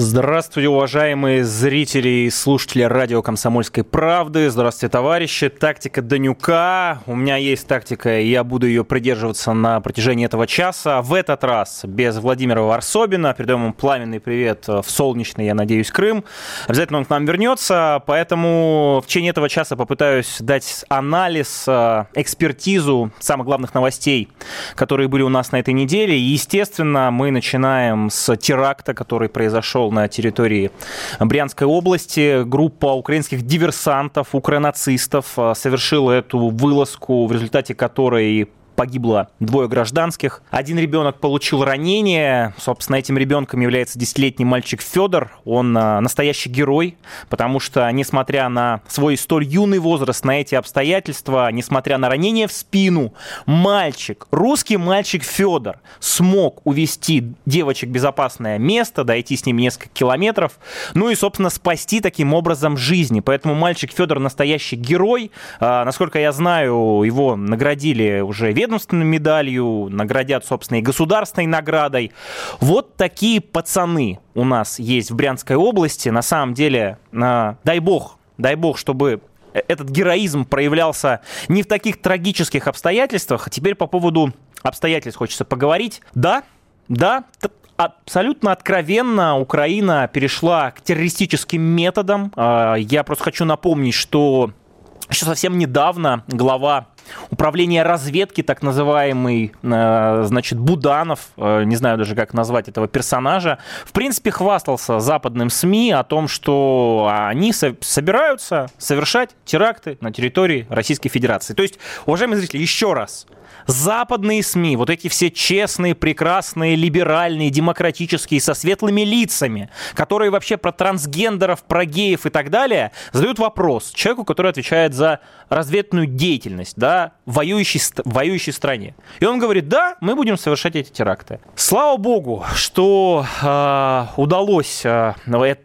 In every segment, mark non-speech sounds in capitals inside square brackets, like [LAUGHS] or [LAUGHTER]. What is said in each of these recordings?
Здравствуйте, уважаемые зрители и слушатели радио «Комсомольской правды». Здравствуйте, товарищи. Тактика Данюка. У меня есть тактика, и я буду ее придерживаться на протяжении этого часа. В этот раз без Владимира Варсобина. Передаем ему пламенный привет в солнечный, я надеюсь, Крым. Обязательно он к нам вернется, поэтому в течение этого часа попытаюсь дать анализ, э, экспертизу самых главных новостей, которые были у нас на этой неделе. И, естественно, мы начинаем с теракта, который произошел произошел на территории Брянской области. Группа украинских диверсантов, укронацистов э, совершила эту вылазку, в результате которой погибло двое гражданских. Один ребенок получил ранение. Собственно, этим ребенком является десятилетний мальчик Федор. Он а, настоящий герой, потому что, несмотря на свой столь юный возраст, на эти обстоятельства, несмотря на ранение в спину, мальчик, русский мальчик Федор смог увести девочек в безопасное место, дойти с ними несколько километров, ну и, собственно, спасти таким образом жизни. Поэтому мальчик Федор настоящий герой. А, насколько я знаю, его наградили уже ведомственной медалью, наградят, собственно, и государственной наградой. Вот такие пацаны у нас есть в Брянской области. На самом деле, дай бог, дай бог, чтобы этот героизм проявлялся не в таких трагических обстоятельствах. А теперь по поводу обстоятельств хочется поговорить. Да, да, абсолютно откровенно Украина перешла к террористическим методам. А, я просто хочу напомнить, что еще совсем недавно глава управления разведки, так называемый, э, значит, Буданов, э, не знаю даже, как назвать этого персонажа, в принципе, хвастался западным СМИ о том, что они собираются совершать теракты на территории Российской Федерации. То есть, уважаемые зрители, еще раз – западные СМИ, вот эти все честные, прекрасные, либеральные, демократические, со светлыми лицами, которые вообще про трансгендеров, про геев и так далее, задают вопрос человеку, который отвечает за разведную деятельность, да, воюющей, воюющей стране. И он говорит, да, мы будем совершать эти теракты. Слава богу, что э, удалось э,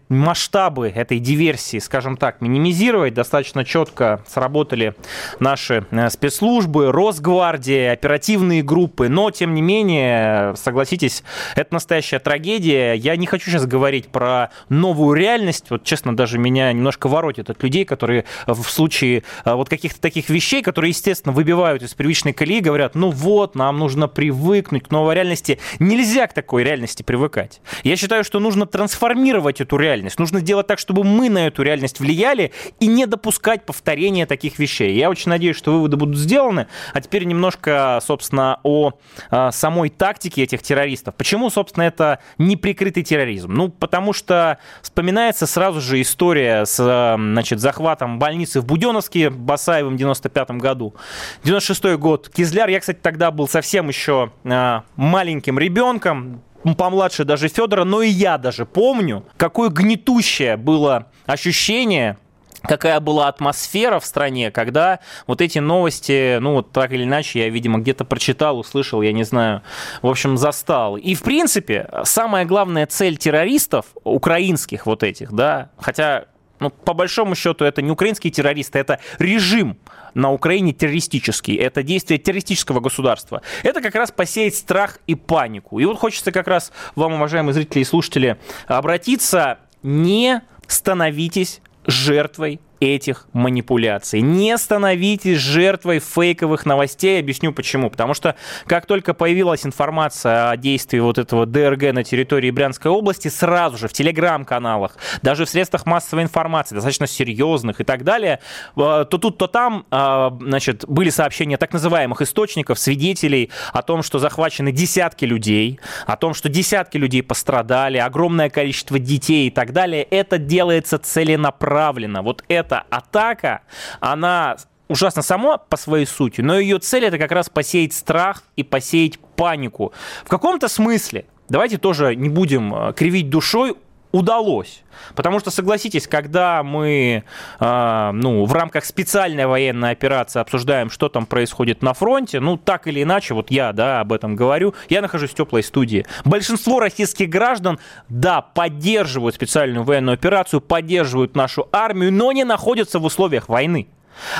масштабы этой диверсии, скажем так, минимизировать. Достаточно четко сработали наши э, спецслужбы, Росгвардия, оперативные группы. Но, тем не менее, согласитесь, это настоящая трагедия. Я не хочу сейчас говорить про новую реальность. Вот, честно, даже меня немножко воротит от людей, которые в случае э, вот каких-то таких вещей, которые, естественно, выбивают из привычной колеи, говорят, ну вот, нам нужно привыкнуть к новой реальности. Нельзя к такой реальности привыкать. Я считаю, что нужно трансформировать эту реальность. Нужно сделать так, чтобы мы на эту реальность влияли и не допускать повторения таких вещей. Я очень надеюсь, что выводы будут сделаны. А теперь немножко, собственно, о а, самой тактике этих террористов. Почему, собственно, это неприкрытый терроризм? Ну, потому что вспоминается сразу же история с значит, захватом больницы в Буденовске Басаевым в 95 году. 96 год. Кизляр, я, кстати, тогда был совсем еще а, маленьким ребенком, помладше даже Федора, но и я даже помню, какое гнетущее было ощущение какая была атмосфера в стране, когда вот эти новости, ну вот так или иначе, я, видимо, где-то прочитал, услышал, я не знаю, в общем, застал. И, в принципе, самая главная цель террористов, украинских вот этих, да, хотя ну, по большому счету, это не украинские террористы, это режим на Украине террористический. Это действие террористического государства. Это как раз посеять страх и панику. И вот хочется как раз вам, уважаемые зрители и слушатели, обратиться, не становитесь жертвой этих манипуляций. Не становитесь жертвой фейковых новостей. Объясню почему. Потому что как только появилась информация о действии вот этого ДРГ на территории Брянской области, сразу же в телеграм-каналах, даже в средствах массовой информации, достаточно серьезных и так далее, э, то тут, то там, э, значит, были сообщения так называемых источников, свидетелей о том, что захвачены десятки людей, о том, что десятки людей пострадали, огромное количество детей и так далее. Это делается целенаправленно. Вот это эта атака, она ужасно сама по своей сути, но ее цель это как раз посеять страх и посеять панику. В каком-то смысле, давайте тоже не будем э, кривить душой, удалось. Потому что, согласитесь, когда мы э, ну, в рамках специальной военной операции обсуждаем, что там происходит на фронте, ну, так или иначе, вот я, да, об этом говорю, я нахожусь в теплой студии. Большинство российских граждан, да, поддерживают специальную военную операцию, поддерживают нашу армию, но не находятся в условиях войны.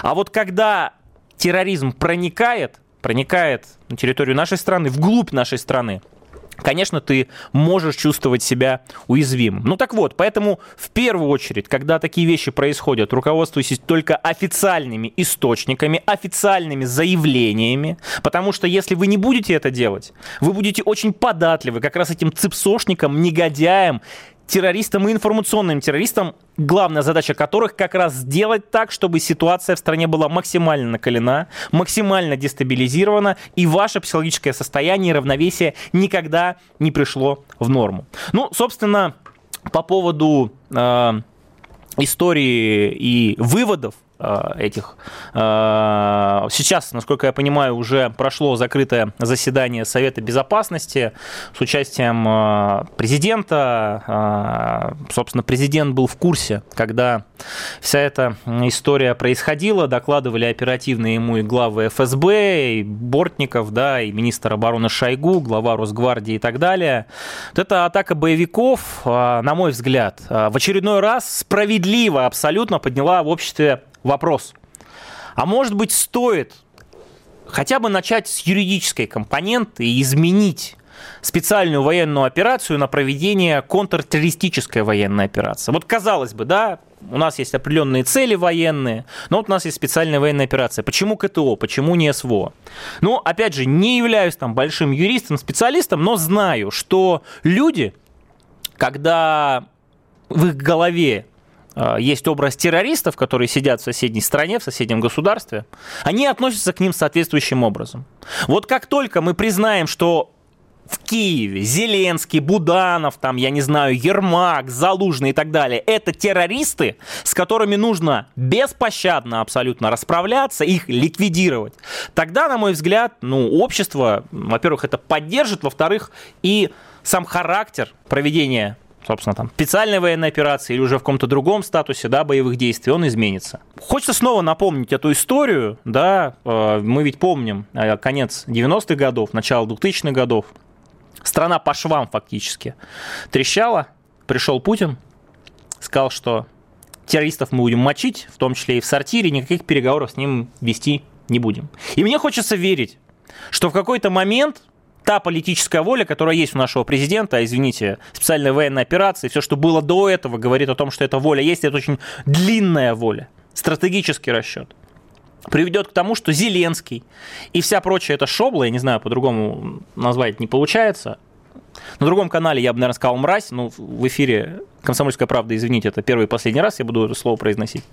А вот когда терроризм проникает, проникает на территорию нашей страны, вглубь нашей страны, конечно, ты можешь чувствовать себя уязвимым. Ну так вот, поэтому в первую очередь, когда такие вещи происходят, руководствуйтесь только официальными источниками, официальными заявлениями, потому что если вы не будете это делать, вы будете очень податливы как раз этим цепсошникам, негодяям, террористам и информационным террористам, главная задача которых как раз сделать так, чтобы ситуация в стране была максимально накалена, максимально дестабилизирована, и ваше психологическое состояние и равновесие никогда не пришло в норму. Ну, собственно, по поводу э, истории и выводов этих. Э, сейчас, насколько я понимаю, уже прошло закрытое заседание Совета Безопасности с участием э, президента. Собственно, президент был в курсе, когда вся эта история происходила. Докладывали оперативно ему и главы ФСБ, и Бортников, да, и министр обороны Шойгу, глава Росгвардии и так далее. Вот эта атака боевиков, на мой взгляд, в очередной раз справедливо абсолютно подняла в обществе вопрос. А может быть, стоит хотя бы начать с юридической компоненты и изменить специальную военную операцию на проведение контртеррористической военной операции. Вот казалось бы, да, у нас есть определенные цели военные, но вот у нас есть специальная военная операция. Почему КТО, почему не СВО? Ну, опять же, не являюсь там большим юристом, специалистом, но знаю, что люди, когда в их голове есть образ террористов, которые сидят в соседней стране, в соседнем государстве, они относятся к ним соответствующим образом. Вот как только мы признаем, что в Киеве Зеленский, Буданов, там, я не знаю, Ермак, Залужный и так далее, это террористы, с которыми нужно беспощадно абсолютно расправляться, их ликвидировать. Тогда, на мой взгляд, ну, общество, во-первых, это поддержит, во-вторых, и сам характер проведения собственно, там, специальной военной операции или уже в каком-то другом статусе, да, боевых действий, он изменится. Хочется снова напомнить эту историю, да, э, мы ведь помним э, конец 90-х годов, начало 2000-х годов, страна по швам фактически трещала, пришел Путин, сказал, что террористов мы будем мочить, в том числе и в сортире, никаких переговоров с ним вести не будем. И мне хочется верить, что в какой-то момент та политическая воля, которая есть у нашего президента, извините, специальная военная операция, все, что было до этого, говорит о том, что эта воля есть, это очень длинная воля, стратегический расчет приведет к тому, что Зеленский и вся прочая эта шобла, я не знаю, по-другому назвать не получается, на другом канале я бы, наверное, сказал «мразь», но в эфире «Комсомольская правда», извините, это первый и последний раз я буду это слово произносить.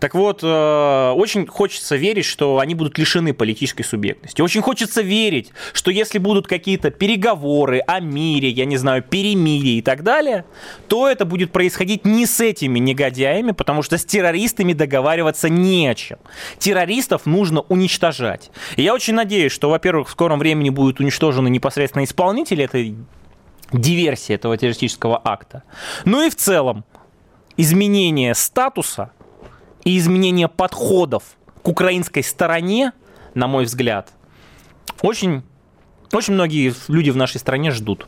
Так вот, э, очень хочется верить, что они будут лишены политической субъектности. Очень хочется верить, что если будут какие-то переговоры о мире, я не знаю, перемирие и так далее, то это будет происходить не с этими негодяями, потому что с террористами договариваться не о чем. Террористов нужно уничтожать. И я очень надеюсь, что, во-первых, в скором времени будут уничтожены непосредственно исполнители этой диверсии этого террористического акта. Ну и в целом изменение статуса и изменение подходов к украинской стороне, на мой взгляд, очень, очень многие люди в нашей стране ждут.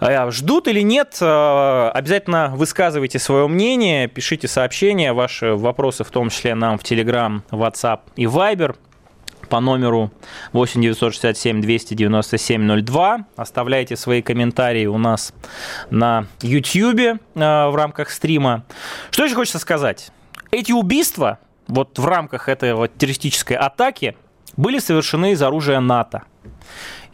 Э, ждут или нет, э, обязательно высказывайте свое мнение, пишите сообщения, ваши вопросы, в том числе нам в Telegram, WhatsApp и Viber по номеру 8 967 297 02. Оставляйте свои комментарии у нас на YouTube э, в рамках стрима. Что еще хочется сказать? Эти убийства вот в рамках этой вот террористической атаки были совершены из оружия НАТО.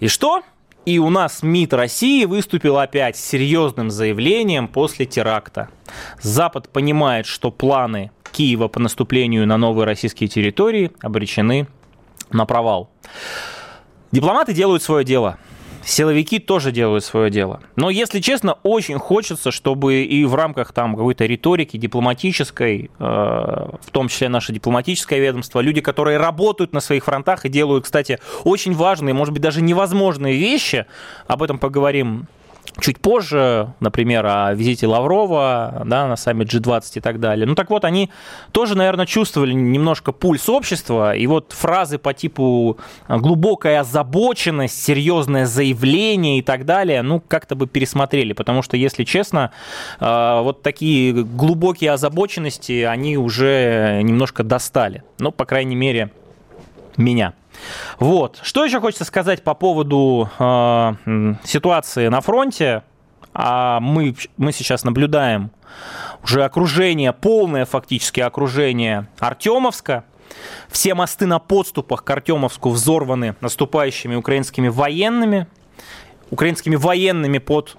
И что? И у нас МИД России выступил опять серьезным заявлением после теракта. Запад понимает, что планы Киева по наступлению на новые российские территории обречены на провал. Дипломаты делают свое дело. Силовики тоже делают свое дело. Но, если честно, очень хочется, чтобы и в рамках там какой-то риторики дипломатической, э, в том числе наше дипломатическое ведомство, люди, которые работают на своих фронтах и делают, кстати, очень важные, может быть, даже невозможные вещи, об этом поговорим чуть позже, например, о визите Лаврова да, на саммит G20 и так далее. Ну так вот, они тоже, наверное, чувствовали немножко пульс общества, и вот фразы по типу глубокая озабоченность, серьезное заявление и так далее, ну как-то бы пересмотрели, потому что, если честно, э, вот такие глубокие озабоченности, они уже немножко достали. Ну, по крайней мере, меня. Вот. Что еще хочется сказать по поводу э, ситуации на фронте? А мы, мы сейчас наблюдаем уже окружение, полное фактически окружение Артемовска. Все мосты на подступах к Артемовску взорваны наступающими украинскими военными. Украинскими военными под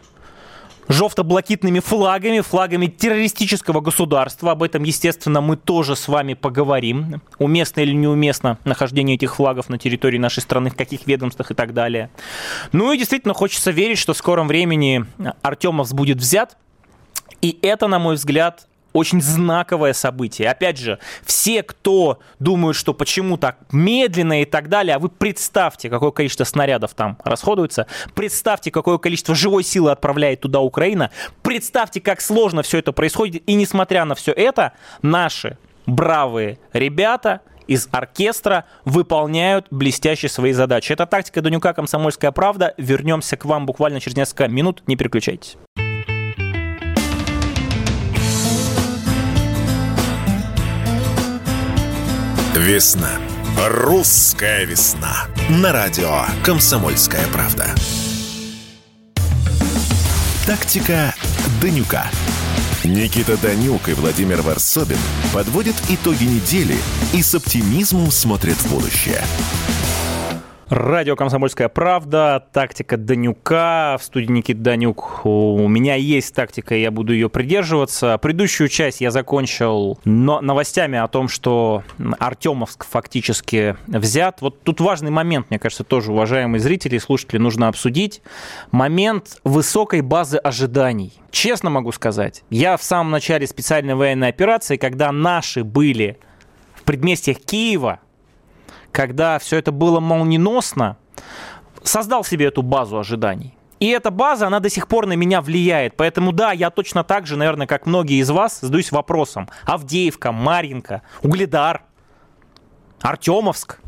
жовто-блакитными флагами, флагами террористического государства. Об этом, естественно, мы тоже с вами поговорим. Уместно или неуместно нахождение этих флагов на территории нашей страны, в каких ведомствах и так далее. Ну и действительно хочется верить, что в скором времени Артемовс будет взят. И это, на мой взгляд, очень знаковое событие. Опять же, все, кто думают, что почему так медленно и так далее, а вы представьте, какое количество снарядов там расходуется, представьте, какое количество живой силы отправляет туда Украина, представьте, как сложно все это происходит, и несмотря на все это, наши бравые ребята из оркестра выполняют блестяще свои задачи. Это тактика Данюка «Комсомольская правда». Вернемся к вам буквально через несколько минут. Не переключайтесь. Весна. Русская весна. На радио «Комсомольская правда». Тактика Данюка. Никита Данюк и Владимир Варсобин подводят итоги недели и с оптимизмом смотрят в будущее. Радио «Комсомольская правда», тактика Данюка, в студии Никит Данюк. У меня есть тактика, я буду ее придерживаться. Предыдущую часть я закончил новостями о том, что Артемовск фактически взят. Вот тут важный момент, мне кажется, тоже, уважаемые зрители и слушатели, нужно обсудить. Момент высокой базы ожиданий. Честно могу сказать, я в самом начале специальной военной операции, когда наши были в предместьях Киева, когда все это было молниеносно, создал себе эту базу ожиданий. И эта база, она до сих пор на меня влияет. Поэтому да, я точно так же, наверное, как многие из вас, задаюсь вопросом. Авдеевка, Марьинка, Угледар, Артемовск.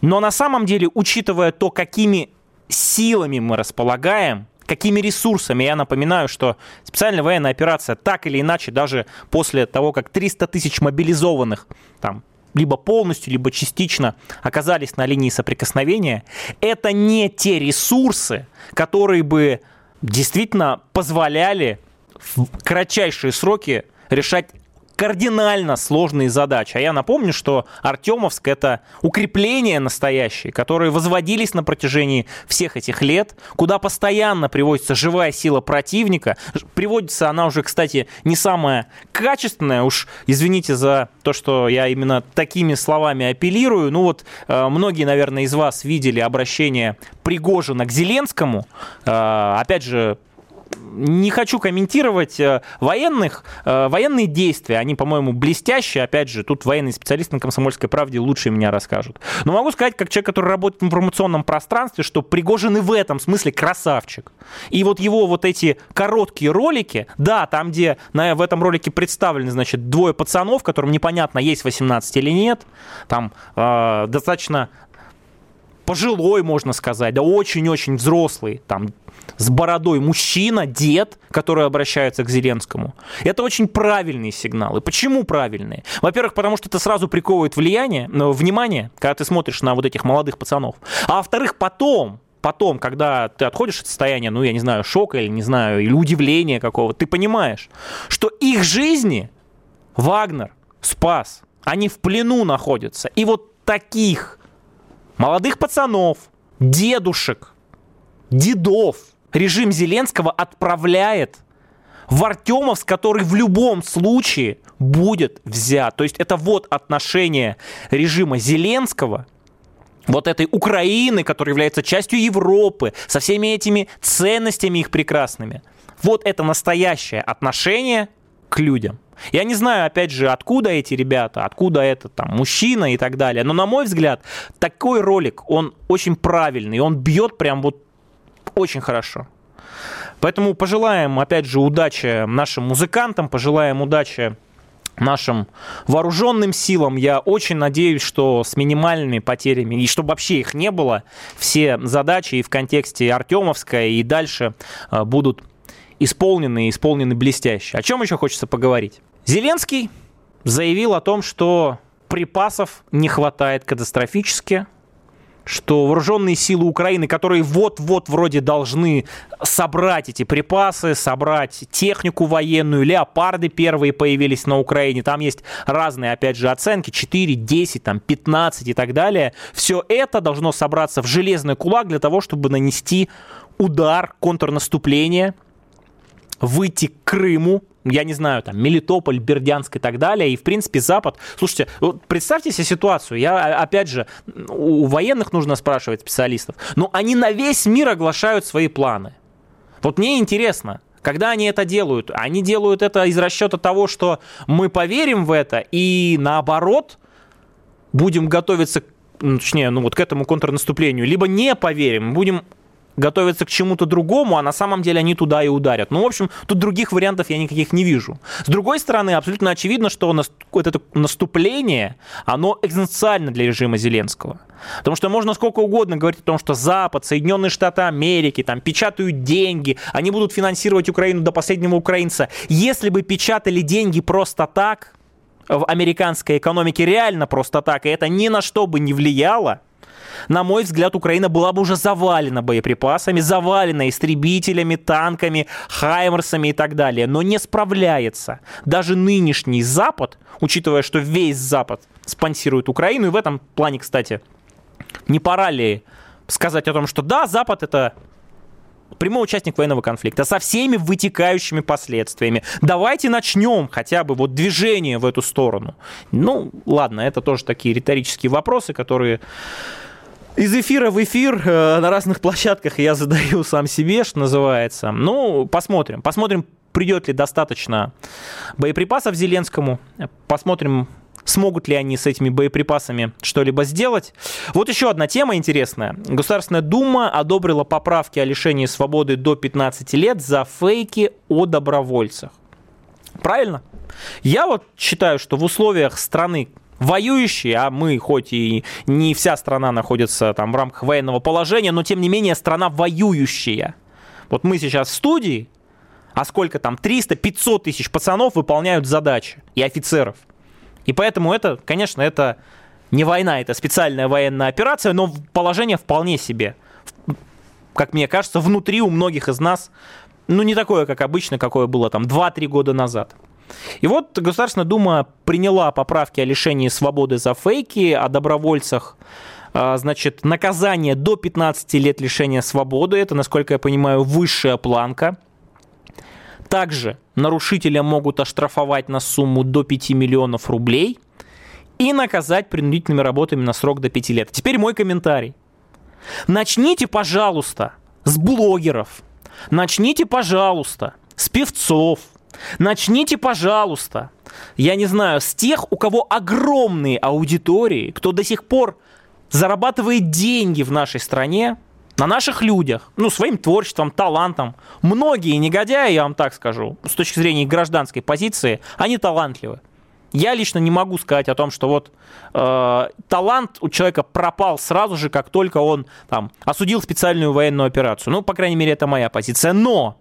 Но на самом деле, учитывая то, какими силами мы располагаем, какими ресурсами. Я напоминаю, что специальная военная операция так или иначе, даже после того, как 300 тысяч мобилизованных там, либо полностью, либо частично оказались на линии соприкосновения, это не те ресурсы, которые бы действительно позволяли в кратчайшие сроки решать кардинально сложные задачи. А я напомню, что Артемовск — это укрепления настоящие, которые возводились на протяжении всех этих лет, куда постоянно приводится живая сила противника. Приводится она уже, кстати, не самая качественная, уж извините за то, что я именно такими словами апеллирую. Ну вот э, многие, наверное, из вас видели обращение Пригожина к Зеленскому. Э, опять же, не хочу комментировать э, военных, э, военные действия, они, по-моему, блестящие, опять же, тут военные специалисты на «Комсомольской правде» лучше меня расскажут. Но могу сказать, как человек, который работает в информационном пространстве, что Пригожин и в этом смысле красавчик. И вот его вот эти короткие ролики, да, там, где на, в этом ролике представлены, значит, двое пацанов, которым непонятно, есть 18 или нет, там э, достаточно пожилой, можно сказать, да очень-очень взрослый, там, с бородой мужчина, дед, который обращается к Зеленскому. Это очень правильные сигналы. Почему правильные? Во-первых, потому что это сразу приковывает влияние, ну, внимание, когда ты смотришь на вот этих молодых пацанов. А во-вторых, потом, потом, когда ты отходишь от состояния, ну, я не знаю, шока или, не знаю, или удивления какого, ты понимаешь, что их жизни Вагнер спас. Они в плену находятся. И вот таких молодых пацанов, дедушек, дедов режим Зеленского отправляет в Артемовск, который в любом случае будет взят. То есть это вот отношение режима Зеленского вот этой Украины, которая является частью Европы, со всеми этими ценностями их прекрасными. Вот это настоящее отношение к людям. Я не знаю, опять же, откуда эти ребята, откуда этот там мужчина и так далее, но на мой взгляд, такой ролик, он очень правильный, он бьет прям вот очень хорошо. Поэтому пожелаем, опять же, удачи нашим музыкантам, пожелаем удачи нашим вооруженным силам. Я очень надеюсь, что с минимальными потерями, и чтобы вообще их не было, все задачи и в контексте Артемовска, и дальше э, будут исполнены и исполнены блестяще. О чем еще хочется поговорить? Зеленский заявил о том, что припасов не хватает катастрофически, что вооруженные силы Украины, которые вот-вот вроде должны собрать эти припасы, собрать технику военную, леопарды первые появились на Украине, там есть разные, опять же, оценки, 4, 10, там, 15 и так далее. Все это должно собраться в железный кулак для того, чтобы нанести удар, контрнаступление, выйти к Крыму, я не знаю, там, Мелитополь, Бердянск и так далее, и, в принципе, Запад. Слушайте, вот представьте себе ситуацию, я, опять же, у военных нужно спрашивать специалистов, но они на весь мир оглашают свои планы. Вот мне интересно, когда они это делают, они делают это из расчета того, что мы поверим в это, и наоборот, будем готовиться ну, точнее, ну вот к этому контрнаступлению, либо не поверим, будем готовятся к чему-то другому, а на самом деле они туда и ударят. Ну, в общем, тут других вариантов я никаких не вижу. С другой стороны, абсолютно очевидно, что это наступление, оно экзистенциально для режима Зеленского. Потому что можно сколько угодно говорить о том, что Запад, Соединенные Штаты Америки, там печатают деньги, они будут финансировать Украину до последнего украинца. Если бы печатали деньги просто так, в американской экономике реально просто так, и это ни на что бы не влияло, на мой взгляд, Украина была бы уже завалена боеприпасами, завалена истребителями, танками, хаймерсами и так далее, но не справляется. Даже нынешний Запад, учитывая, что весь Запад спонсирует Украину, и в этом плане, кстати, не пора ли сказать о том, что да, Запад это прямой участник военного конфликта со всеми вытекающими последствиями. Давайте начнем хотя бы вот движение в эту сторону. Ну, ладно, это тоже такие риторические вопросы, которые из эфира в эфир э, на разных площадках я задаю сам себе, что называется. Ну, посмотрим. Посмотрим, придет ли достаточно боеприпасов Зеленскому. Посмотрим, смогут ли они с этими боеприпасами что-либо сделать. Вот еще одна тема интересная. Государственная Дума одобрила поправки о лишении свободы до 15 лет за фейки о добровольцах. Правильно? Я вот считаю, что в условиях страны, воюющие, а мы хоть и не вся страна находится там в рамках военного положения, но тем не менее страна воюющая. Вот мы сейчас в студии, а сколько там, 300-500 тысяч пацанов выполняют задачи и офицеров. И поэтому это, конечно, это не война, это специальная военная операция, но положение вполне себе. Как мне кажется, внутри у многих из нас, ну не такое, как обычно, какое было там 2-3 года назад. И вот Государственная Дума приняла поправки о лишении свободы за фейки, о добровольцах, а, значит, наказание до 15 лет лишения свободы, это, насколько я понимаю, высшая планка. Также нарушителя могут оштрафовать на сумму до 5 миллионов рублей и наказать принудительными работами на срок до 5 лет. Теперь мой комментарий. Начните, пожалуйста, с блогеров. Начните, пожалуйста, с певцов – Начните, пожалуйста, я не знаю, с тех, у кого огромные аудитории, кто до сих пор зарабатывает деньги в нашей стране, на наших людях, ну, своим творчеством, талантом. Многие негодяи, я вам так скажу, с точки зрения гражданской позиции, они талантливы. Я лично не могу сказать о том, что вот э, талант у человека пропал сразу же, как только он там осудил специальную военную операцию. Ну, по крайней мере, это моя позиция. Но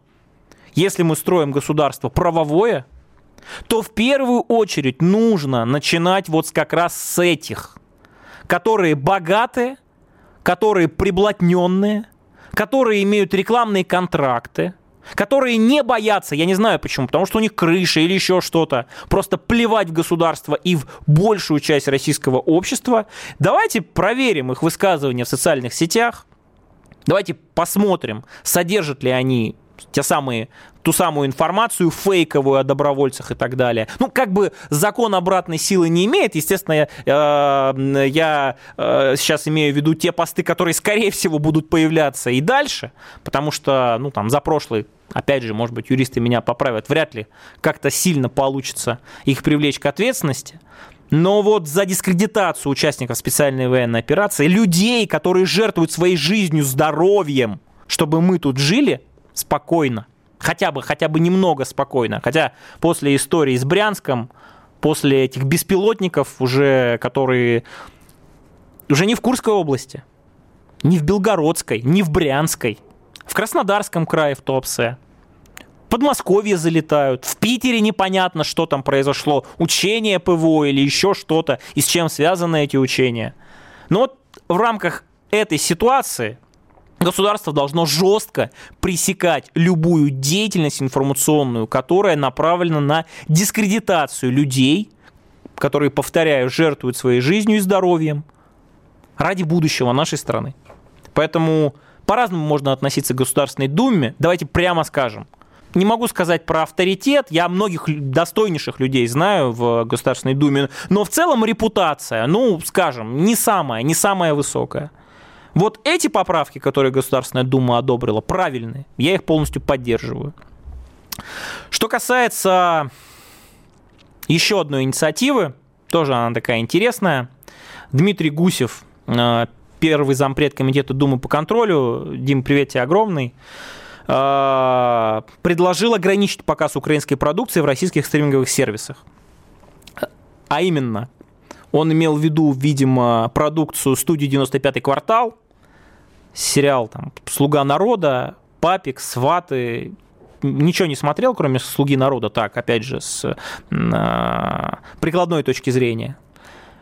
если мы строим государство правовое, то в первую очередь нужно начинать вот как раз с этих, которые богатые, которые приблотненные, которые имеют рекламные контракты, которые не боятся, я не знаю почему, потому что у них крыша или еще что-то, просто плевать в государство и в большую часть российского общества. Давайте проверим их высказывания в социальных сетях, давайте посмотрим, содержат ли они те самые, ту самую информацию фейковую о добровольцах и так далее. Ну, как бы закон обратной силы не имеет. Естественно, я, э, я э, сейчас имею в виду те посты, которые, скорее всего, будут появляться и дальше, потому что, ну, там, за прошлый опять же, может быть, юристы меня поправят, вряд ли как-то сильно получится их привлечь к ответственности. Но вот за дискредитацию участников специальной военной операции, людей, которые жертвуют своей жизнью, здоровьем, чтобы мы тут жили – спокойно. Хотя бы, хотя бы немного спокойно. Хотя после истории с Брянском, после этих беспилотников, уже которые уже не в Курской области, не в Белгородской, не в Брянской, в Краснодарском крае в Туапсе, в Подмосковье залетают, в Питере непонятно, что там произошло, учение ПВО или еще что-то, и с чем связаны эти учения. Но вот в рамках этой ситуации государство должно жестко пресекать любую деятельность информационную, которая направлена на дискредитацию людей, которые, повторяю, жертвуют своей жизнью и здоровьем ради будущего нашей страны. Поэтому по-разному можно относиться к Государственной Думе. Давайте прямо скажем. Не могу сказать про авторитет, я многих достойнейших людей знаю в Государственной Думе, но в целом репутация, ну, скажем, не самая, не самая высокая. Вот эти поправки, которые Государственная Дума одобрила, правильные. Я их полностью поддерживаю. Что касается еще одной инициативы, тоже она такая интересная. Дмитрий Гусев, э, первый зампред комитета Думы по контролю, Дим, привет тебе огромный, э, предложил ограничить показ украинской продукции в российских стриминговых сервисах. А именно, он имел в виду, видимо, продукцию студии «95-й квартал», сериал там «Слуга народа», «Папик», «Сваты», ничего не смотрел, кроме «Слуги народа», так, опять же, с э, прикладной точки зрения.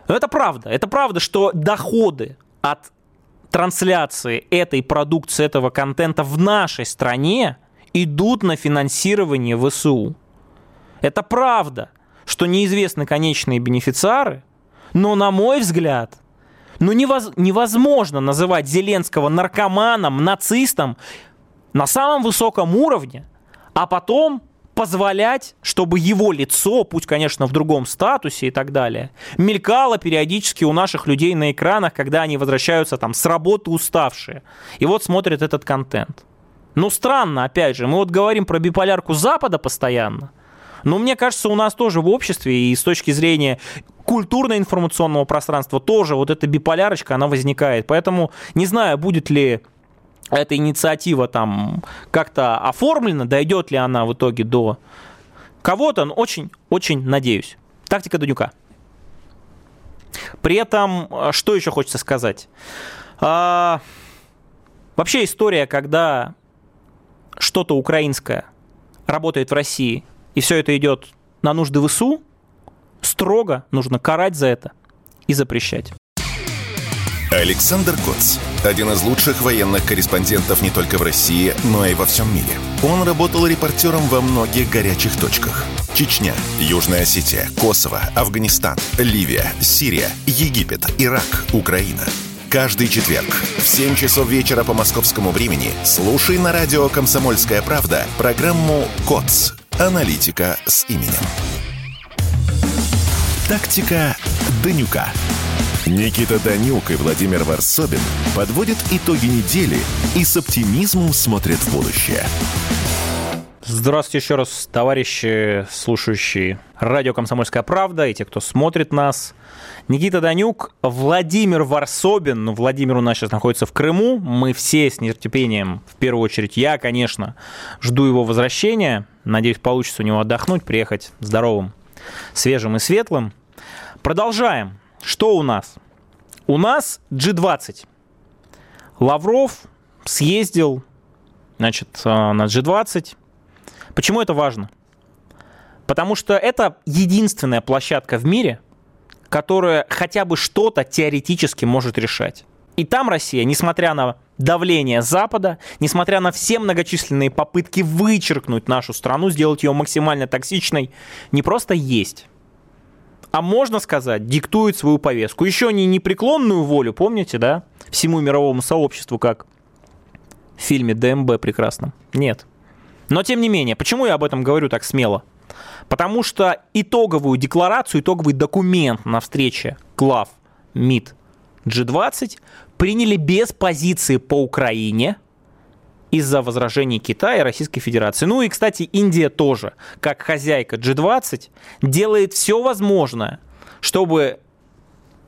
Но это правда. Это правда, что доходы от трансляции этой продукции, этого контента в нашей стране идут на финансирование ВСУ. Это правда, что неизвестны конечные бенефициары, но, на мой взгляд, ну невоз, невозможно называть Зеленского наркоманом, нацистом на самом высоком уровне, а потом позволять, чтобы его лицо, пусть, конечно, в другом статусе и так далее, мелькало периодически у наших людей на экранах, когда они возвращаются там с работы уставшие. И вот смотрят этот контент. Ну, странно, опять же, мы вот говорим про биполярку Запада постоянно, но мне кажется, у нас тоже в обществе и с точки зрения культурно-информационного пространства тоже вот эта биполярочка, она возникает. Поэтому не знаю, будет ли эта инициатива там как-то оформлена, дойдет ли она в итоге до кого-то, но очень-очень надеюсь. Тактика Данюка. При этом, что еще хочется сказать? А, вообще история, когда что-то украинское работает в России, и все это идет на нужды ВСУ, строго нужно карать за это и запрещать. Александр Коц. Один из лучших военных корреспондентов не только в России, но и во всем мире. Он работал репортером во многих горячих точках. Чечня, Южная Осетия, Косово, Афганистан, Ливия, Сирия, Египет, Ирак, Украина. Каждый четверг в 7 часов вечера по московскому времени слушай на радио «Комсомольская правда» программу «КОЦ. Аналитика с именем». Тактика Данюка. Никита Данюк и Владимир Варсобин подводят итоги недели и с оптимизмом смотрят в будущее. Здравствуйте еще раз, товарищи, слушающие радио «Комсомольская правда» и те, кто смотрит нас. Никита Данюк, Владимир Варсобин. Ну, Владимир у нас сейчас находится в Крыму. Мы все с нетерпением, в первую очередь я, конечно, жду его возвращения. Надеюсь, получится у него отдохнуть, приехать здоровым, свежим и светлым. Продолжаем. Что у нас? У нас G20. Лавров съездил значит, э, на G20. Почему это важно? Потому что это единственная площадка в мире, которая хотя бы что-то теоретически может решать. И там Россия, несмотря на давление Запада, несмотря на все многочисленные попытки вычеркнуть нашу страну, сделать ее максимально токсичной, не просто есть, а можно сказать, диктует свою повестку. Еще не непреклонную волю, помните, да, всему мировому сообществу, как в фильме ДМБ прекрасном. Нет. Но тем не менее, почему я об этом говорю так смело? Потому что итоговую декларацию, итоговый документ на встрече глав МИД G20 приняли без позиции по Украине – из-за возражений Китая и Российской Федерации. Ну и, кстати, Индия тоже, как хозяйка G20, делает все возможное, чтобы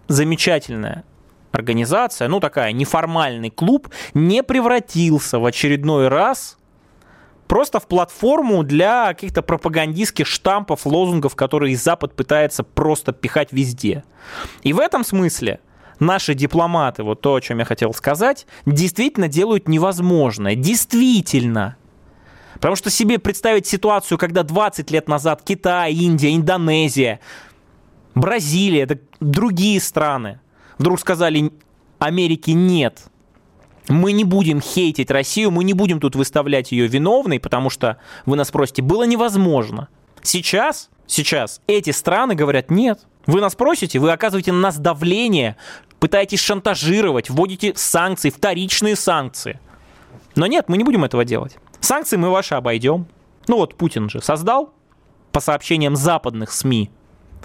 замечательная организация, ну такая неформальный клуб, не превратился в очередной раз просто в платформу для каких-то пропагандистских штампов, лозунгов, которые Запад пытается просто пихать везде. И в этом смысле наши дипломаты, вот то, о чем я хотел сказать, действительно делают невозможное. Действительно. Потому что себе представить ситуацию, когда 20 лет назад Китай, Индия, Индонезия, Бразилия, это другие страны вдруг сказали Америке нет. Мы не будем хейтить Россию, мы не будем тут выставлять ее виновной, потому что вы нас спросите, было невозможно. Сейчас, сейчас эти страны говорят нет. Вы нас просите, вы оказываете на нас давление, пытаетесь шантажировать, вводите санкции, вторичные санкции. Но нет, мы не будем этого делать. Санкции мы ваши обойдем. Ну вот Путин же создал, по сообщениям западных СМИ,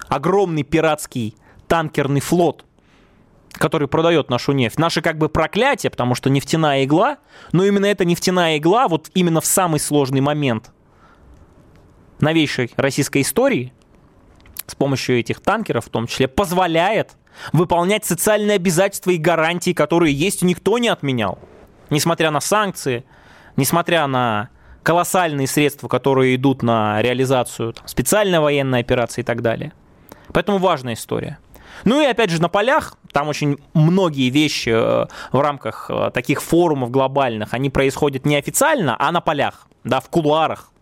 огромный пиратский танкерный флот, который продает нашу нефть. Наше как бы проклятие, потому что нефтяная игла, но именно эта нефтяная игла вот именно в самый сложный момент новейшей российской истории с помощью этих танкеров в том числе позволяет выполнять социальные обязательства и гарантии, которые есть, никто не отменял. Несмотря на санкции, несмотря на колоссальные средства, которые идут на реализацию там, специальной военной операции и так далее. Поэтому важная история. Ну и опять же на полях, там очень многие вещи э, в рамках э, таких форумов глобальных, они происходят неофициально, а на полях, да, в кулуарах.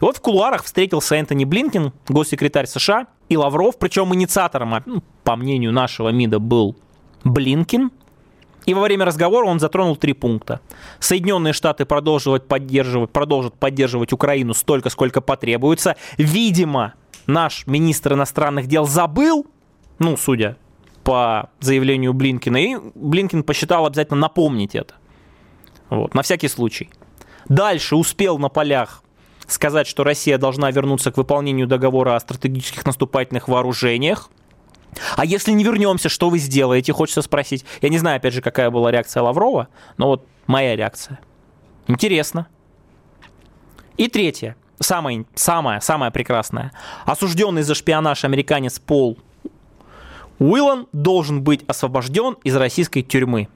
И вот в кулуарах встретился Энтони Блинкин, госсекретарь США, и Лавров, причем инициатором, а, ну, по мнению нашего МИДа, был Блинкин, и во время разговора он затронул три пункта. Соединенные Штаты продолжат поддерживать, продолжат поддерживать Украину столько, сколько потребуется. Видимо, наш министр иностранных дел забыл, ну, судя по заявлению Блинкина, и Блинкин посчитал обязательно напомнить это. Вот, на всякий случай. Дальше успел на полях сказать, что Россия должна вернуться к выполнению договора о стратегических наступательных вооружениях. А если не вернемся, что вы сделаете, хочется спросить. Я не знаю, опять же, какая была реакция Лаврова, но вот моя реакция. Интересно. И третье, самое, самое, самое прекрасное. Осужденный за шпионаж американец Пол Уиллан должен быть освобожден из российской тюрьмы.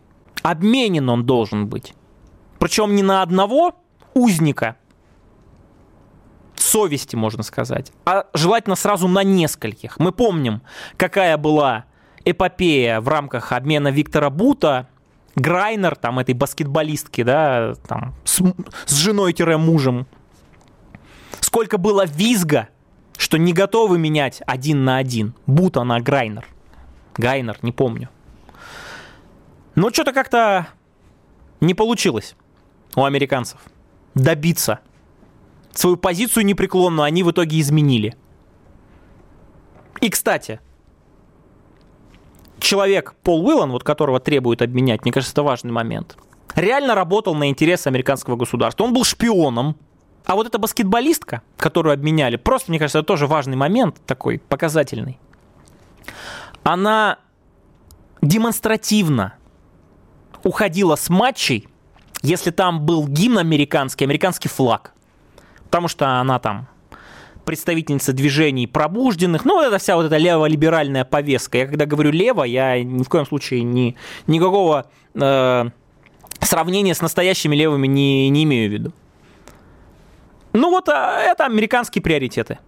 Обменен он должен быть. Причем не на одного узника, совести, можно сказать, а желательно сразу на нескольких. Мы помним, какая была эпопея в рамках обмена Виктора Бута, Грайнер, там, этой баскетболистки, да, там, с, с женой-мужем. Сколько было визга, что не готовы менять один на один. Бута на Грайнер. Гайнер, не помню. Но что-то как-то не получилось у американцев добиться. Свою позицию непреклонную они в итоге изменили. И, кстати, человек Пол Уиллан, вот которого требуют обменять, мне кажется, это важный момент, реально работал на интересы американского государства. Он был шпионом. А вот эта баскетболистка, которую обменяли, просто, мне кажется, это тоже важный момент такой, показательный она демонстративно уходила с матчей, если там был гимн американский, американский флаг. Потому что она там представительница движений пробужденных, ну, это вся вот эта леволиберальная повестка. Я когда говорю лево, я ни в коем случае ни, никакого э, сравнения с настоящими левыми не, не имею в виду. Ну вот а, это американские приоритеты.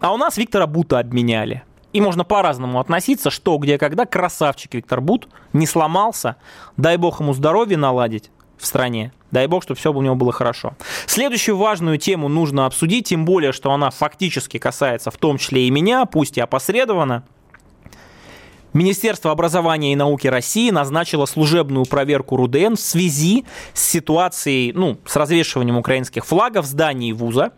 А у нас Виктора Бута обменяли – и можно по-разному относиться, что, где, когда. Красавчик Виктор Бут не сломался. Дай бог ему здоровье наладить в стране. Дай бог, чтобы все у него было хорошо. Следующую важную тему нужно обсудить, тем более, что она фактически касается в том числе и меня, пусть и опосредованно. Министерство образования и науки России назначило служебную проверку РУДН в связи с ситуацией, ну, с развешиванием украинских флагов в здании вуза.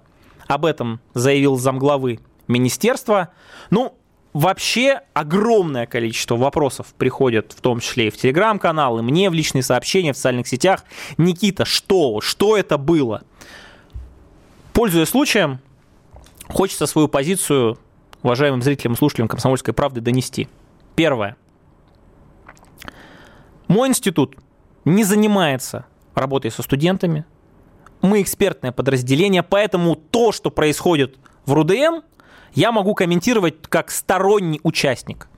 Об этом заявил замглавы министерства. Ну, вообще огромное количество вопросов приходят, в том числе и в телеграм-канал, и мне в личные сообщения в социальных сетях. Никита, что? Что это было? Пользуясь случаем, хочется свою позицию уважаемым зрителям и слушателям «Комсомольской правды» донести. Первое. Мой институт не занимается работой со студентами. Мы экспертное подразделение, поэтому то, что происходит в РУДН, я могу комментировать как сторонний участник.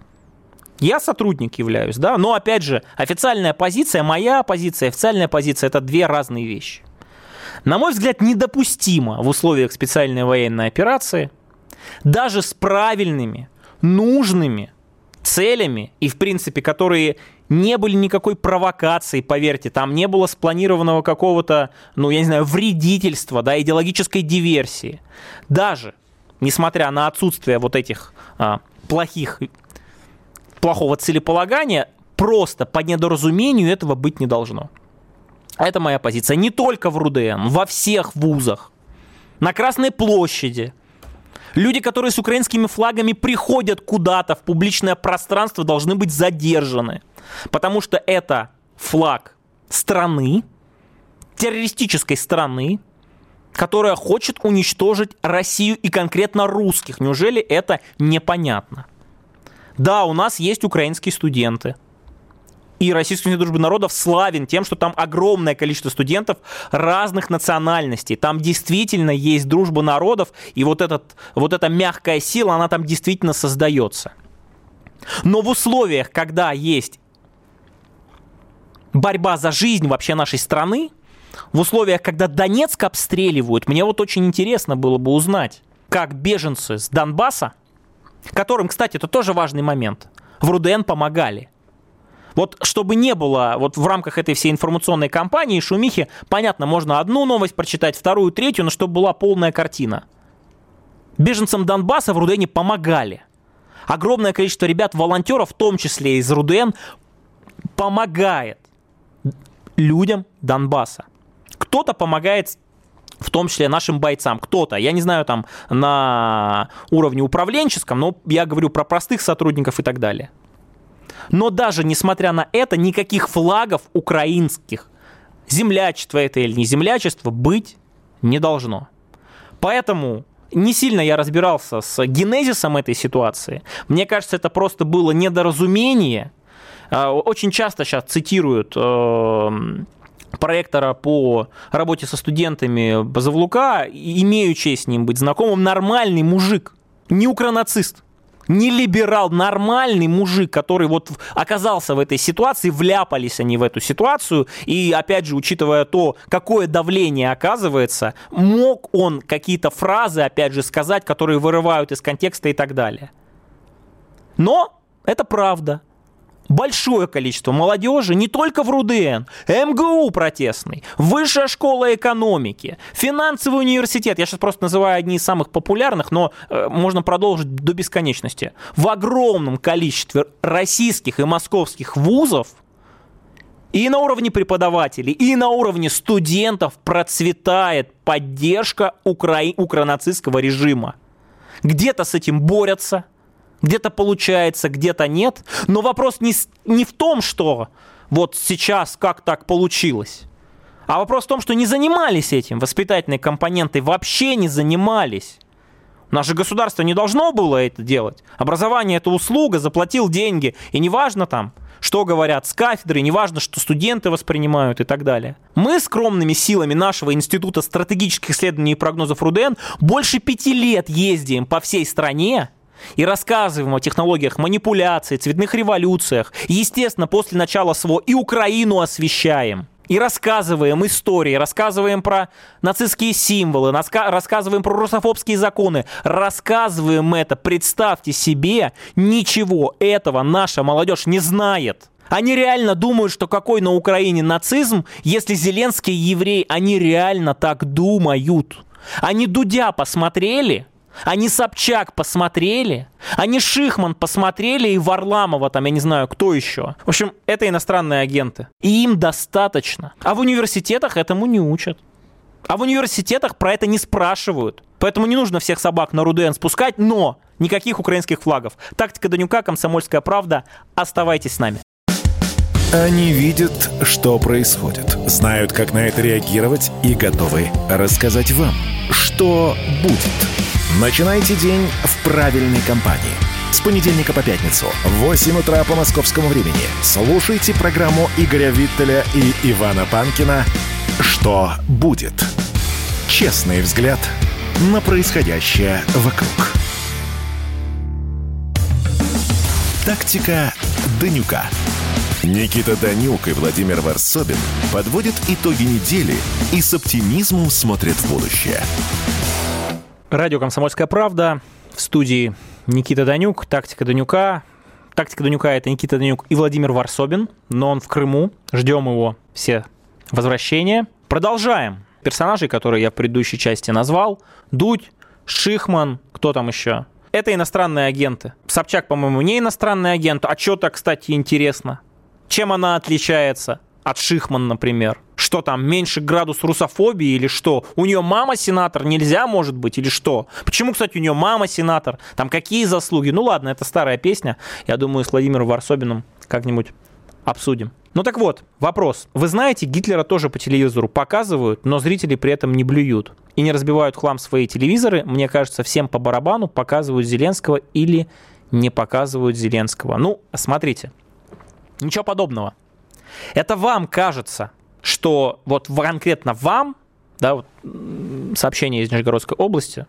Я сотрудник являюсь, да, но опять же, официальная позиция, моя позиция, официальная позиция – это две разные вещи. на мой взгляд, недопустимо в условиях специальной военной операции, даже с правильными, нужными целями и, в принципе, которые не были никакой провокации, поверьте, там не было спланированного какого-то, ну, я не знаю, вредительства, да, идеологической диверсии. Даже несмотря на отсутствие вот этих а, плохих, плохого целеполагания, просто по недоразумению этого быть не должно. Это моя позиция. Не только в РУДН, во всех вузах, на Красной площади. Люди, которые с украинскими флагами приходят куда-то в публичное пространство, должны быть задержаны. Потому что это флаг страны, террористической страны, которая хочет уничтожить Россию и конкретно русских. Неужели это непонятно? Да, у нас есть украинские студенты. И Российский институт дружбы народов славен тем, что там огромное количество студентов разных национальностей. Там действительно есть дружба народов, и вот, этот, вот эта мягкая сила, она там действительно создается. Но в условиях, когда есть борьба за жизнь вообще нашей страны, в условиях, когда Донецк обстреливают, мне вот очень интересно было бы узнать, как беженцы с Донбасса, которым, кстати, это тоже важный момент, в РУДН помогали. Вот чтобы не было вот в рамках этой всей информационной кампании шумихи, понятно, можно одну новость прочитать, вторую, третью, но чтобы была полная картина. Беженцам Донбасса в Рудене помогали. Огромное количество ребят, волонтеров, в том числе из Руден, помогает людям Донбасса. Кто-то помогает в том числе нашим бойцам. Кто-то, я не знаю, там на уровне управленческом, но я говорю про простых сотрудников и так далее. Но даже несмотря на это, никаких флагов украинских, землячество это или не землячество, быть не должно. Поэтому не сильно я разбирался с генезисом этой ситуации. Мне кажется, это просто было недоразумение. А, очень часто сейчас цитируют эм, проектора по работе со студентами Базовлука, имею честь с ним быть знакомым, нормальный мужик, не укронацист не либерал, нормальный мужик, который вот оказался в этой ситуации, вляпались они в эту ситуацию, и опять же, учитывая то, какое давление оказывается, мог он какие-то фразы, опять же, сказать, которые вырывают из контекста и так далее. Но это правда большое количество молодежи не только в РУДН, МГУ протестный, Высшая школа экономики, финансовый университет, я сейчас просто называю одни из самых популярных, но э, можно продолжить до бесконечности. В огромном количестве российских и московских вузов и на уровне преподавателей, и на уровне студентов процветает поддержка укра... укронацистского режима. Где-то с этим борются – где-то получается, где-то нет. Но вопрос не, не в том, что вот сейчас как так получилось. А вопрос в том, что не занимались этим. Воспитательные компоненты вообще не занимались. Наше государство не должно было это делать. Образование это услуга, заплатил деньги. И неважно там, что говорят с кафедры, неважно, что студенты воспринимают и так далее. Мы скромными силами нашего Института стратегических исследований и прогнозов РУДН больше пяти лет ездим по всей стране и рассказываем о технологиях манипуляции, цветных революциях. Естественно, после начала СВО и Украину освещаем. И рассказываем истории, рассказываем про нацистские символы, рассказываем про русофобские законы, рассказываем это. Представьте себе, ничего этого наша молодежь не знает. Они реально думают, что какой на Украине нацизм, если Зеленский еврей, они реально так думают. Они Дудя посмотрели, они Собчак посмотрели, они Шихман посмотрели и Варламова, там, я не знаю, кто еще. В общем, это иностранные агенты. И им достаточно. А в университетах этому не учат. А в университетах про это не спрашивают. Поэтому не нужно всех собак на Руден спускать, но никаких украинских флагов. Тактика Данюка, Комсомольская правда. Оставайтесь с нами. Они видят, что происходит, знают, как на это реагировать и готовы рассказать вам, что будет. Начинайте день в правильной компании. С понедельника по пятницу в 8 утра по московскому времени слушайте программу Игоря Виттеля и Ивана Панкина «Что будет?». Честный взгляд на происходящее вокруг. Тактика Данюка. Никита Данюк и Владимир Варсобин подводят итоги недели – и с оптимизмом смотрят в будущее. Радио «Комсомольская правда». В студии Никита Данюк, «Тактика Данюка». «Тактика Данюка» — это Никита Данюк и Владимир Варсобин, но он в Крыму. Ждем его все возвращения. Продолжаем. Персонажей, которые я в предыдущей части назвал. Дудь, Шихман, кто там еще? Это иностранные агенты. Собчак, по-моему, не иностранный агент. А что-то, кстати, интересно. Чем она отличается от Шихман, например? Что там, меньше градус русофобии или что? У нее мама сенатор, нельзя, может быть, или что? Почему, кстати, у нее мама сенатор? Там какие заслуги? Ну ладно, это старая песня. Я думаю, с Владимиром Варсобиным как-нибудь обсудим. Ну так вот, вопрос. Вы знаете, Гитлера тоже по телевизору показывают, но зрители при этом не блюют и не разбивают хлам свои телевизоры. Мне кажется, всем по барабану показывают Зеленского или не показывают Зеленского. Ну, смотрите, ничего подобного. Это вам кажется, что вот конкретно вам, да, вот сообщение из Нижегородской области,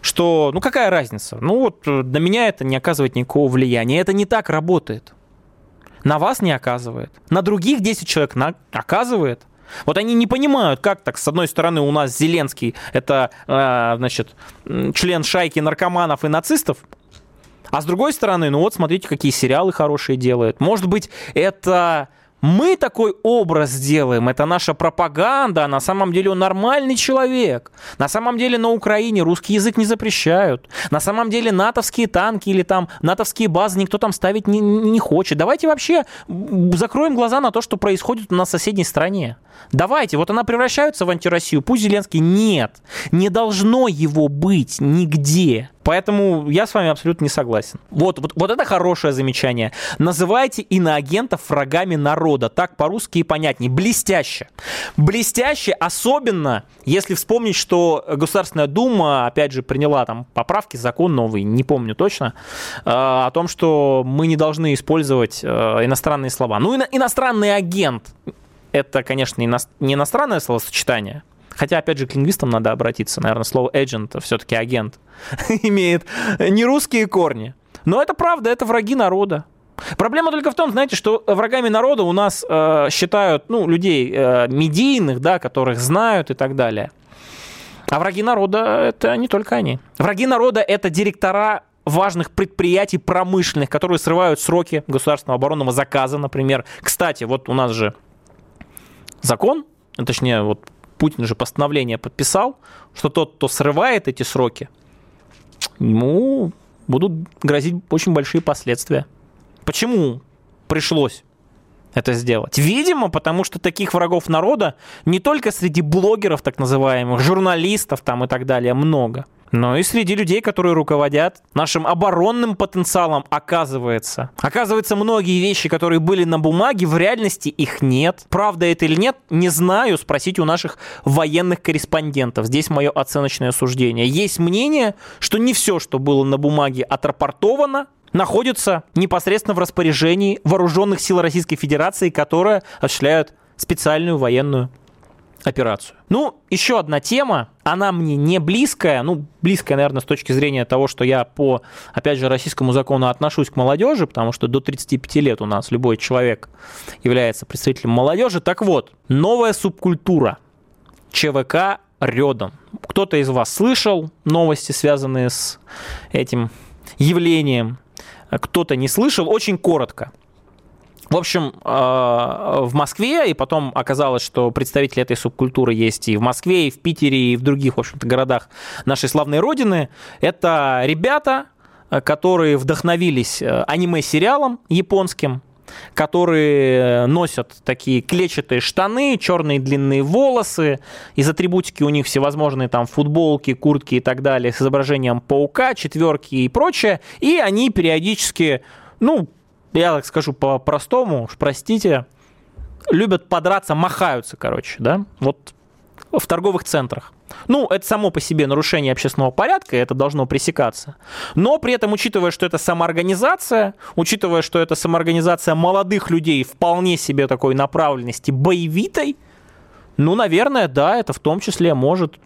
что, ну какая разница? Ну вот на меня это не оказывает никакого влияния. Это не так работает. На вас не оказывает. На других 10 человек на... оказывает. Вот они не понимают, как так, с одной стороны, у нас Зеленский, это, э, значит, член шайки наркоманов и нацистов, а с другой стороны, ну вот смотрите, какие сериалы хорошие делает. Может быть, это мы такой образ делаем, это наша пропаганда, а на самом деле он нормальный человек. На самом деле на Украине русский язык не запрещают. На самом деле натовские танки или там натовские базы никто там ставить не, не хочет. Давайте вообще закроем глаза на то, что происходит на соседней стране. Давайте, вот она превращается в антироссию, пусть Зеленский нет. Не должно его быть нигде. Поэтому я с вами абсолютно не согласен. Вот, вот, вот это хорошее замечание. Называйте иноагентов врагами народа. Так по-русски и понятнее. Блестяще. Блестяще, особенно если вспомнить, что Государственная Дума, опять же, приняла там поправки, закон новый, не помню точно, э, о том, что мы не должны использовать э, иностранные слова. Ну, иностранный агент, это, конечно, не иностранное словосочетание, Хотя, опять же, к лингвистам надо обратиться. Наверное, слово agent все-таки агент [LAUGHS] имеет не русские корни. Но это правда, это враги народа. Проблема только в том, знаете, что врагами народа у нас э, считают ну, людей э, медийных, да, которых знают и так далее. А враги народа это не только они. Враги народа это директора важных предприятий промышленных, которые срывают сроки государственного оборонного заказа, например. Кстати, вот у нас же закон, точнее, вот Путин же постановление подписал, что тот, кто срывает эти сроки, ему будут грозить очень большие последствия. Почему пришлось это сделать? Видимо, потому что таких врагов народа не только среди блогеров, так называемых, журналистов там и так далее много – но и среди людей, которые руководят нашим оборонным потенциалом, оказывается. Оказывается, многие вещи, которые были на бумаге, в реальности их нет. Правда это или нет, не знаю, спросить у наших военных корреспондентов. Здесь мое оценочное суждение. Есть мнение, что не все, что было на бумаге, отрапортовано, находится непосредственно в распоряжении вооруженных сил Российской Федерации, которые осуществляют специальную военную операцию. Ну, еще одна тема, она мне не близкая, ну, близкая, наверное, с точки зрения того, что я по, опять же, российскому закону отношусь к молодежи, потому что до 35 лет у нас любой человек является представителем молодежи. Так вот, новая субкультура ЧВК Рёдом. Кто-то из вас слышал новости, связанные с этим явлением, кто-то не слышал. Очень коротко. В общем, э, в Москве, и потом оказалось, что представители этой субкультуры есть и в Москве, и в Питере, и в других, в общем-то, городах нашей славной родины. Это ребята, э, которые вдохновились э, аниме-сериалом японским, которые носят такие клетчатые штаны, черные длинные волосы, из атрибутики у них всевозможные там футболки, куртки и так далее с изображением паука, четверки и прочее, и они периодически, ну, я так скажу по-простому, уж простите, любят подраться, махаются, короче, да, вот в торговых центрах. Ну, это само по себе нарушение общественного порядка, это должно пресекаться. Но при этом, учитывая, что это самоорганизация, учитывая, что это самоорганизация молодых людей вполне себе такой направленности боевитой, ну, наверное, да, это в том числе может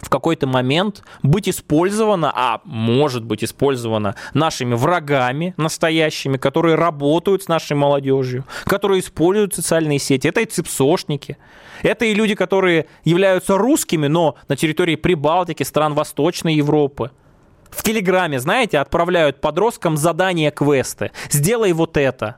в какой-то момент быть использована, а может быть использована нашими врагами настоящими, которые работают с нашей молодежью, которые используют социальные сети. Это и цепсошники, это и люди, которые являются русскими, но на территории Прибалтики, стран Восточной Европы. В Телеграме, знаете, отправляют подросткам задания, квесты. Сделай вот это,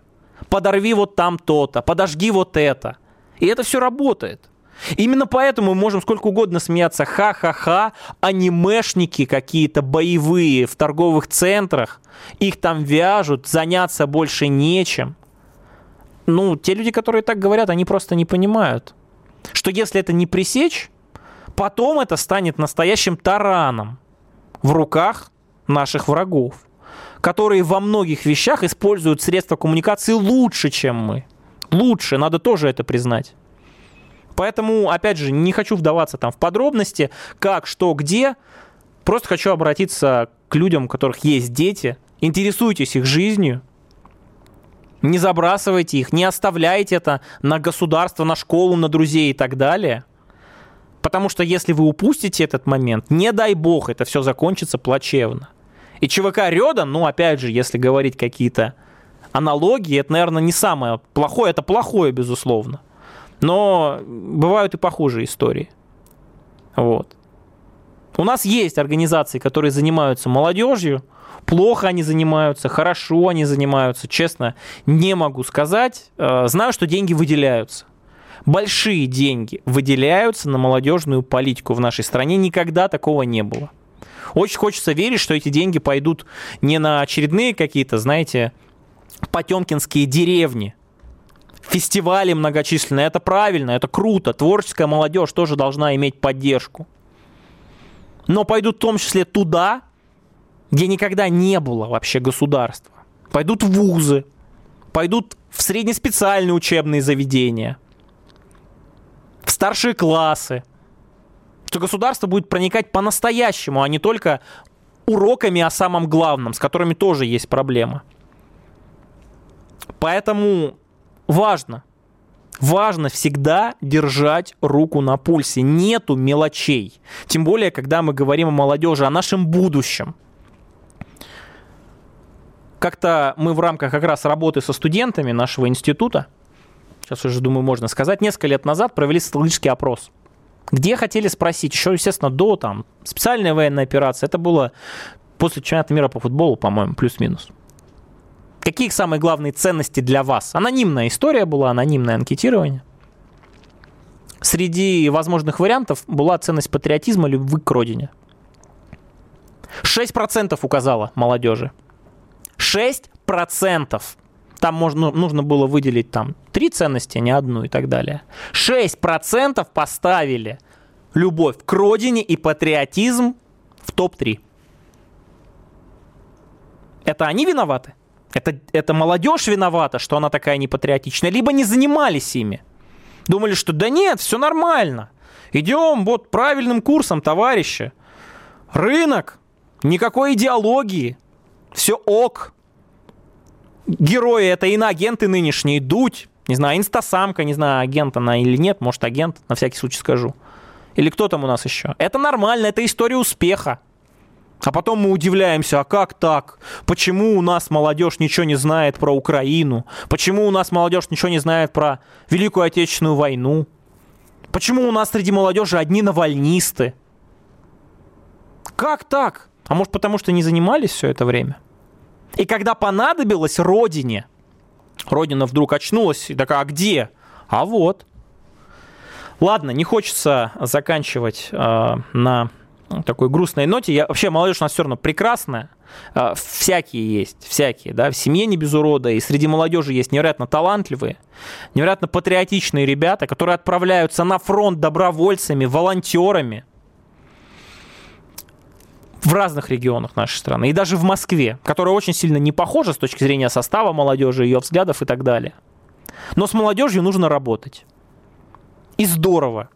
подорви вот там то-то, подожги вот это. И это все работает. Именно поэтому мы можем сколько угодно смеяться. Ха-ха-ха, анимешники какие-то боевые в торговых центрах. Их там вяжут, заняться больше нечем. Ну, те люди, которые так говорят, они просто не понимают, что если это не пресечь, потом это станет настоящим тараном в руках наших врагов, которые во многих вещах используют средства коммуникации лучше, чем мы. Лучше, надо тоже это признать. Поэтому, опять же, не хочу вдаваться там в подробности, как, что, где. Просто хочу обратиться к людям, у которых есть дети. Интересуйтесь их жизнью. Не забрасывайте их, не оставляйте это на государство, на школу, на друзей и так далее. Потому что если вы упустите этот момент, не дай бог, это все закончится плачевно. И ЧВК Рёдан, ну, опять же, если говорить какие-то аналогии, это, наверное, не самое плохое, это плохое, безусловно. Но бывают и похожие истории. Вот. У нас есть организации, которые занимаются молодежью. Плохо они занимаются, хорошо они занимаются. Честно, не могу сказать. Э, знаю, что деньги выделяются. Большие деньги выделяются на молодежную политику в нашей стране. Никогда такого не было. Очень хочется верить, что эти деньги пойдут не на очередные какие-то, знаете, потемкинские деревни, фестивали многочисленные. Это правильно, это круто. Творческая молодежь тоже должна иметь поддержку. Но пойдут в том числе туда, где никогда не было вообще государства. Пойдут в вузы, пойдут в среднеспециальные учебные заведения, в старшие классы. Что государство будет проникать по-настоящему, а не только уроками о самом главном, с которыми тоже есть проблема. Поэтому важно. Важно всегда держать руку на пульсе. Нету мелочей. Тем более, когда мы говорим о молодежи, о нашем будущем. Как-то мы в рамках как раз работы со студентами нашего института, сейчас уже, думаю, можно сказать, несколько лет назад провели социологический опрос. Где хотели спросить, еще, естественно, до там специальная военная операция, это было после чемпионата мира по футболу, по-моему, плюс-минус. Какие самые главные ценности для вас? Анонимная история была, анонимное анкетирование. Среди возможных вариантов была ценность патриотизма, любви к родине. 6% указала молодежи. 6%. Там можно, нужно было выделить там три ценности, а не одну и так далее. 6% поставили любовь к родине и патриотизм в топ-3. Это они виноваты? Это, это молодежь виновата, что она такая непатриотичная, либо не занимались ими. Думали, что да нет, все нормально. Идем вот правильным курсом, товарищи. Рынок, никакой идеологии, все ок. Герои это иноагенты нынешние, дуть, не знаю, инстасамка, не знаю, агент она или нет, может агент, на всякий случай скажу. Или кто там у нас еще? Это нормально, это история успеха. А потом мы удивляемся, а как так? Почему у нас молодежь ничего не знает про Украину? Почему у нас молодежь ничего не знает про Великую Отечественную войну? Почему у нас среди молодежи одни навальнисты? Как так? А может потому, что не занимались все это время? И когда понадобилось родине, родина вдруг очнулась и такая, а где? А вот. Ладно, не хочется заканчивать э, на такой грустной ноте. Я, вообще, молодежь у нас все равно прекрасная. А, всякие есть, всякие, да, в семье не без урода, и среди молодежи есть невероятно талантливые, невероятно патриотичные ребята, которые отправляются на фронт добровольцами, волонтерами в разных регионах нашей страны, и даже в Москве, которая очень сильно не похожа с точки зрения состава молодежи, ее взглядов и так далее. Но с молодежью нужно работать. И здорово,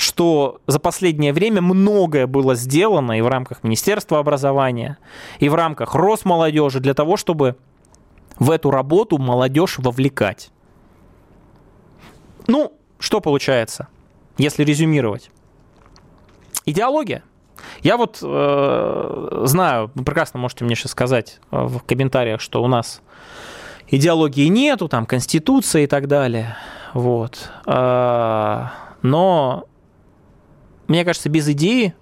что за последнее время многое было сделано и в рамках Министерства образования, и в рамках Росмолодежи для того, чтобы в эту работу молодежь вовлекать. Ну, что получается, если резюмировать? Идеология. Я вот э, знаю, вы прекрасно можете мне сейчас сказать э, в комментариях, что у нас идеологии нету, там конституция и так далее. Вот. Э, но мне кажется, без идеи,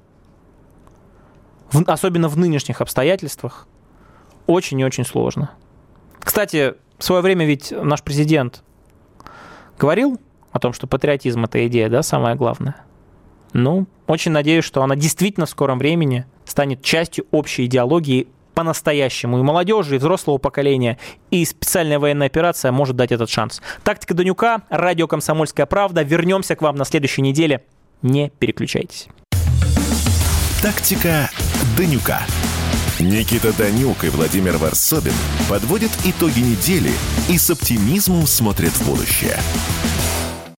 в, особенно в нынешних обстоятельствах, очень и очень сложно. Кстати, в свое время ведь наш президент говорил о том, что патриотизм это идея, да, самое главное. Ну, очень надеюсь, что она действительно в скором времени станет частью общей идеологии по-настоящему и молодежи, и взрослого поколения, и специальная военная операция может дать этот шанс. Тактика Данюка, радио «Комсомольская правда». Вернемся к вам на следующей неделе. Не переключайтесь. Тактика Данюка. Никита Данюк и Владимир Варсобин подводят итоги недели и с оптимизмом смотрят в будущее.